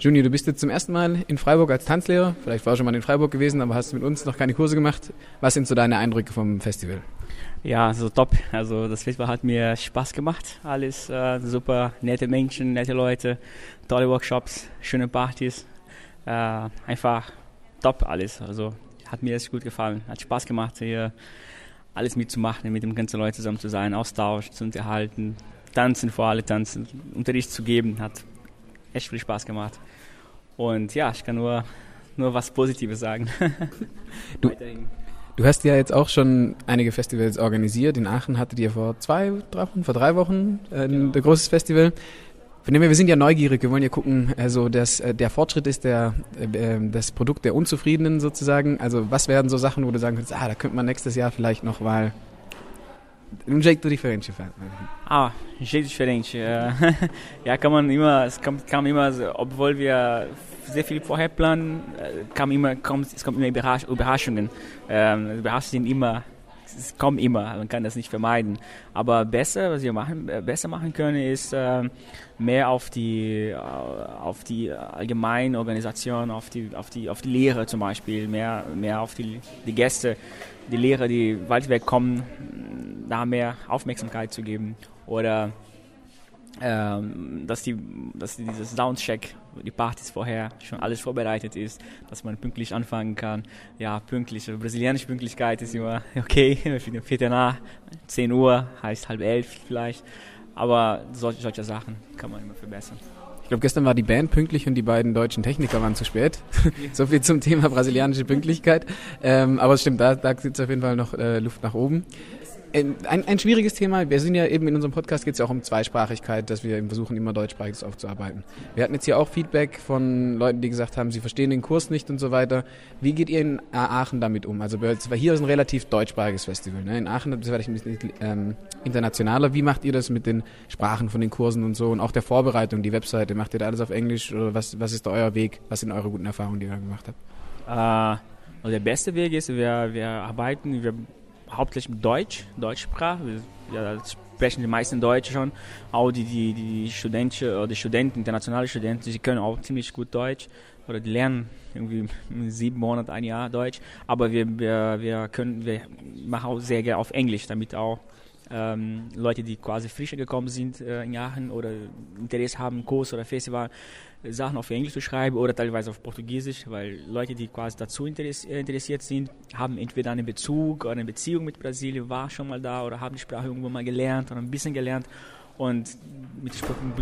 Junior, du bist jetzt zum ersten Mal in Freiburg als Tanzlehrer. Vielleicht war schon mal in Freiburg gewesen, aber hast mit uns noch keine Kurse gemacht. Was sind so deine Eindrücke vom Festival? Ja, also top. Also das Festival hat mir Spaß gemacht. Alles äh, super, nette Menschen, nette Leute, tolle Workshops, schöne Partys. Äh, einfach top alles. Also hat mir echt gut gefallen. Hat Spaß gemacht, hier alles mitzumachen, mit den ganzen Leuten zusammen zu sein, Austausch zu unterhalten, tanzen vor allem tanzen, Unterricht zu geben. Hat echt viel Spaß gemacht. Und ja, ich kann nur, nur was Positives sagen. du, du hast ja jetzt auch schon einige Festivals organisiert. In Aachen hattet ihr vor zwei, drei Wochen, vor drei Wochen äh, genau. ein großes Festival. Wir sind ja neugierig, wir wollen ja gucken, also dass äh, der Fortschritt ist der, äh, das Produkt der Unzufriedenen sozusagen. Also was werden so Sachen, wo du sagen kannst, ah, da könnte man nächstes Jahr vielleicht noch mal um jeito diferente Ah, um jeito diferente. ja, kann man immer, es kam, immer, obwohl wir sehr viel vorher planen, kam immer, kommt, es kommt immer Überraschungen. Ähm, Überraschungen immer es kommt immer, man kann das nicht vermeiden. Aber besser, was wir machen, äh, besser machen können, ist äh, mehr auf die, äh, auf die allgemeine Organisation, auf die, auf die, auf die Lehre zum Beispiel, mehr, mehr auf die, die Gäste, die Lehrer, die weit weg kommen, da mehr Aufmerksamkeit zu geben. Oder ähm, dass, die, dass dieses Soundcheck, die Partys vorher schon alles vorbereitet ist, dass man pünktlich anfangen kann. Ja, pünktlich, also brasilianische Pünktlichkeit ist immer okay, Viertel nach, 10 Uhr heißt halb elf vielleicht, aber solche, solche Sachen kann man immer verbessern. Ich glaube, gestern war die Band pünktlich und die beiden deutschen Techniker waren zu spät. so viel zum Thema brasilianische Pünktlichkeit. Ähm, aber es stimmt, da, da sitzt auf jeden Fall noch äh, Luft nach oben. Ein, ein schwieriges Thema. Wir sind ja eben in unserem Podcast geht es ja auch um Zweisprachigkeit, dass wir versuchen, immer deutschsprachiges aufzuarbeiten. Wir hatten jetzt hier auch Feedback von Leuten, die gesagt haben, sie verstehen den Kurs nicht und so weiter. Wie geht ihr in Aachen damit um? Also hier ist ein relativ deutschsprachiges Festival. Ne? In Aachen ist es vielleicht ein bisschen ähm, internationaler. Wie macht ihr das mit den Sprachen von den Kursen und so und auch der Vorbereitung, die Webseite? Macht ihr da alles auf Englisch oder was, was ist da euer Weg? Was sind eure guten Erfahrungen, die ihr da gemacht habt? Uh, also der beste Weg ist, wir, wir arbeiten, wir hauptsächlich Deutsch, Deutschsprache. Ja, sprechen die meisten Deutsch schon. Auch die, die, die Studenten oder die Studenten, internationale Studenten, sie können auch ziemlich gut Deutsch oder die lernen irgendwie sieben Monate, ein Jahr Deutsch. Aber wir, wir, wir können, wir machen auch sehr gerne auf Englisch, damit auch ähm, Leute, die quasi frisch gekommen sind äh, in Jahren oder Interesse haben, Kurs oder Festival, Sachen auf Englisch zu schreiben oder teilweise auf Portugiesisch, weil Leute, die quasi dazu interessiert sind, haben entweder einen Bezug oder eine Beziehung mit Brasilien, war schon mal da oder haben die Sprache irgendwo mal gelernt oder ein bisschen gelernt. Und mit,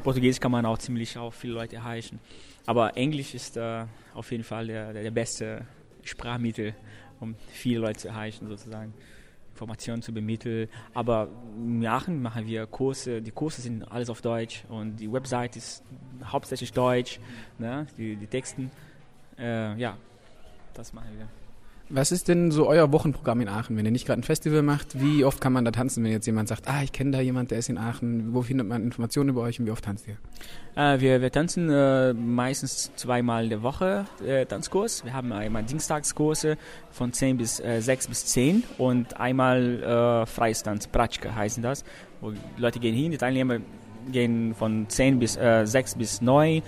Portugiesisch kann man auch ziemlich auch viele Leute erreichen. Aber Englisch ist äh, auf jeden Fall der, der, der beste Sprachmittel, um viele Leute zu erreichen sozusagen. Informationen zu bemitteln. Aber in Aachen machen wir Kurse, die Kurse sind alles auf Deutsch und die Website ist hauptsächlich Deutsch, ne? die, die Texten. Äh, ja, das machen wir. Was ist denn so euer Wochenprogramm in Aachen, wenn ihr nicht gerade ein Festival macht? Wie oft kann man da tanzen, wenn jetzt jemand sagt, ah, ich kenne da jemand, der ist in Aachen. Wo findet man Informationen über euch und wie oft tanzt ihr? Äh, wir, wir tanzen äh, meistens zweimal in der Woche äh, Tanzkurs. Wir haben einmal Dienstagskurse von 10 bis äh, 6 bis 10 und einmal äh, freies Tanz, Pratschka heißen das. Wo Leute gehen hin, die Teilnehmer gehen von 10 bis äh, 6 bis 9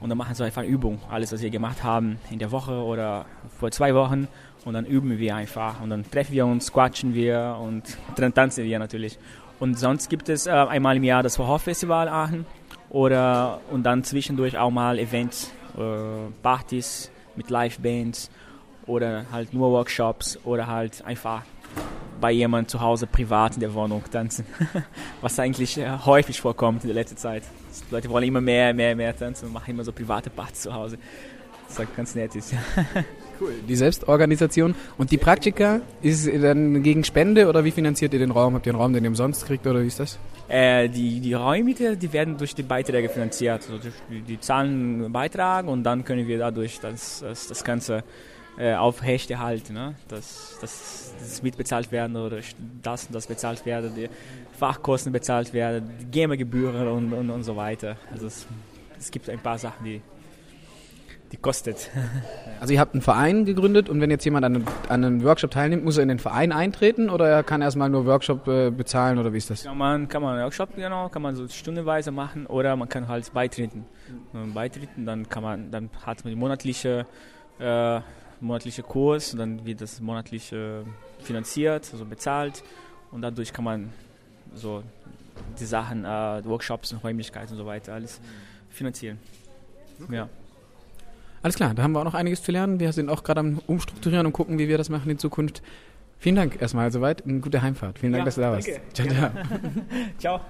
und dann machen sie einfach Übung. Alles, was wir gemacht haben in der Woche oder vor zwei Wochen und dann üben wir einfach und dann treffen wir uns, quatschen wir und dann tanzen wir natürlich. Und sonst gibt es äh, einmal im Jahr das Horrorfestival Aachen oder und dann zwischendurch auch mal Events, äh, Partys mit Live-Bands oder halt nur Workshops oder halt einfach bei jemandem zu Hause privat in der Wohnung tanzen, was eigentlich äh, häufig vorkommt in der letzten Zeit. Die Leute wollen immer mehr, mehr, mehr tanzen und machen immer so private Partys zu Hause. Was ganz nett ist. Cool. Die Selbstorganisation. Und die Praktika ist dann gegen Spende oder wie finanziert ihr den Raum? Habt ihr einen Raum, den ihr umsonst kriegt oder wie ist das? Äh, die, die Räume, die werden durch die Beiträge finanziert. Also die, die zahlen einen Beitrag und dann können wir dadurch das, das, das Ganze äh, aufrechterhalten. Ne? Dass, dass das mitbezahlt werden oder das und das bezahlt werden, die Fachkosten bezahlt werden, die GEMA-Gebühren und, und, und so weiter. Also es, es gibt ein paar Sachen, die die kostet. Also ihr habt einen Verein gegründet und wenn jetzt jemand an, an einem Workshop teilnimmt, muss er in den Verein eintreten oder er kann erstmal nur Workshop äh, bezahlen oder wie ist das? Kann man, kann man Workshop, genau, kann man so stundenweise machen oder man kann halt beitreten. Wenn man beitreten, dann kann man, dann hat man die monatliche, äh, monatliche Kurs und dann wird das monatlich äh, finanziert, also bezahlt und dadurch kann man so die Sachen, äh, Workshops und Räumlichkeiten und so weiter alles finanzieren. Okay. Ja. Alles klar, da haben wir auch noch einiges zu lernen. Wir sind auch gerade am Umstrukturieren und gucken, wie wir das machen in Zukunft. Vielen Dank erstmal soweit. Eine gute Heimfahrt. Vielen Dank, ja, dass du da warst. Danke. Ciao, ciao. ciao.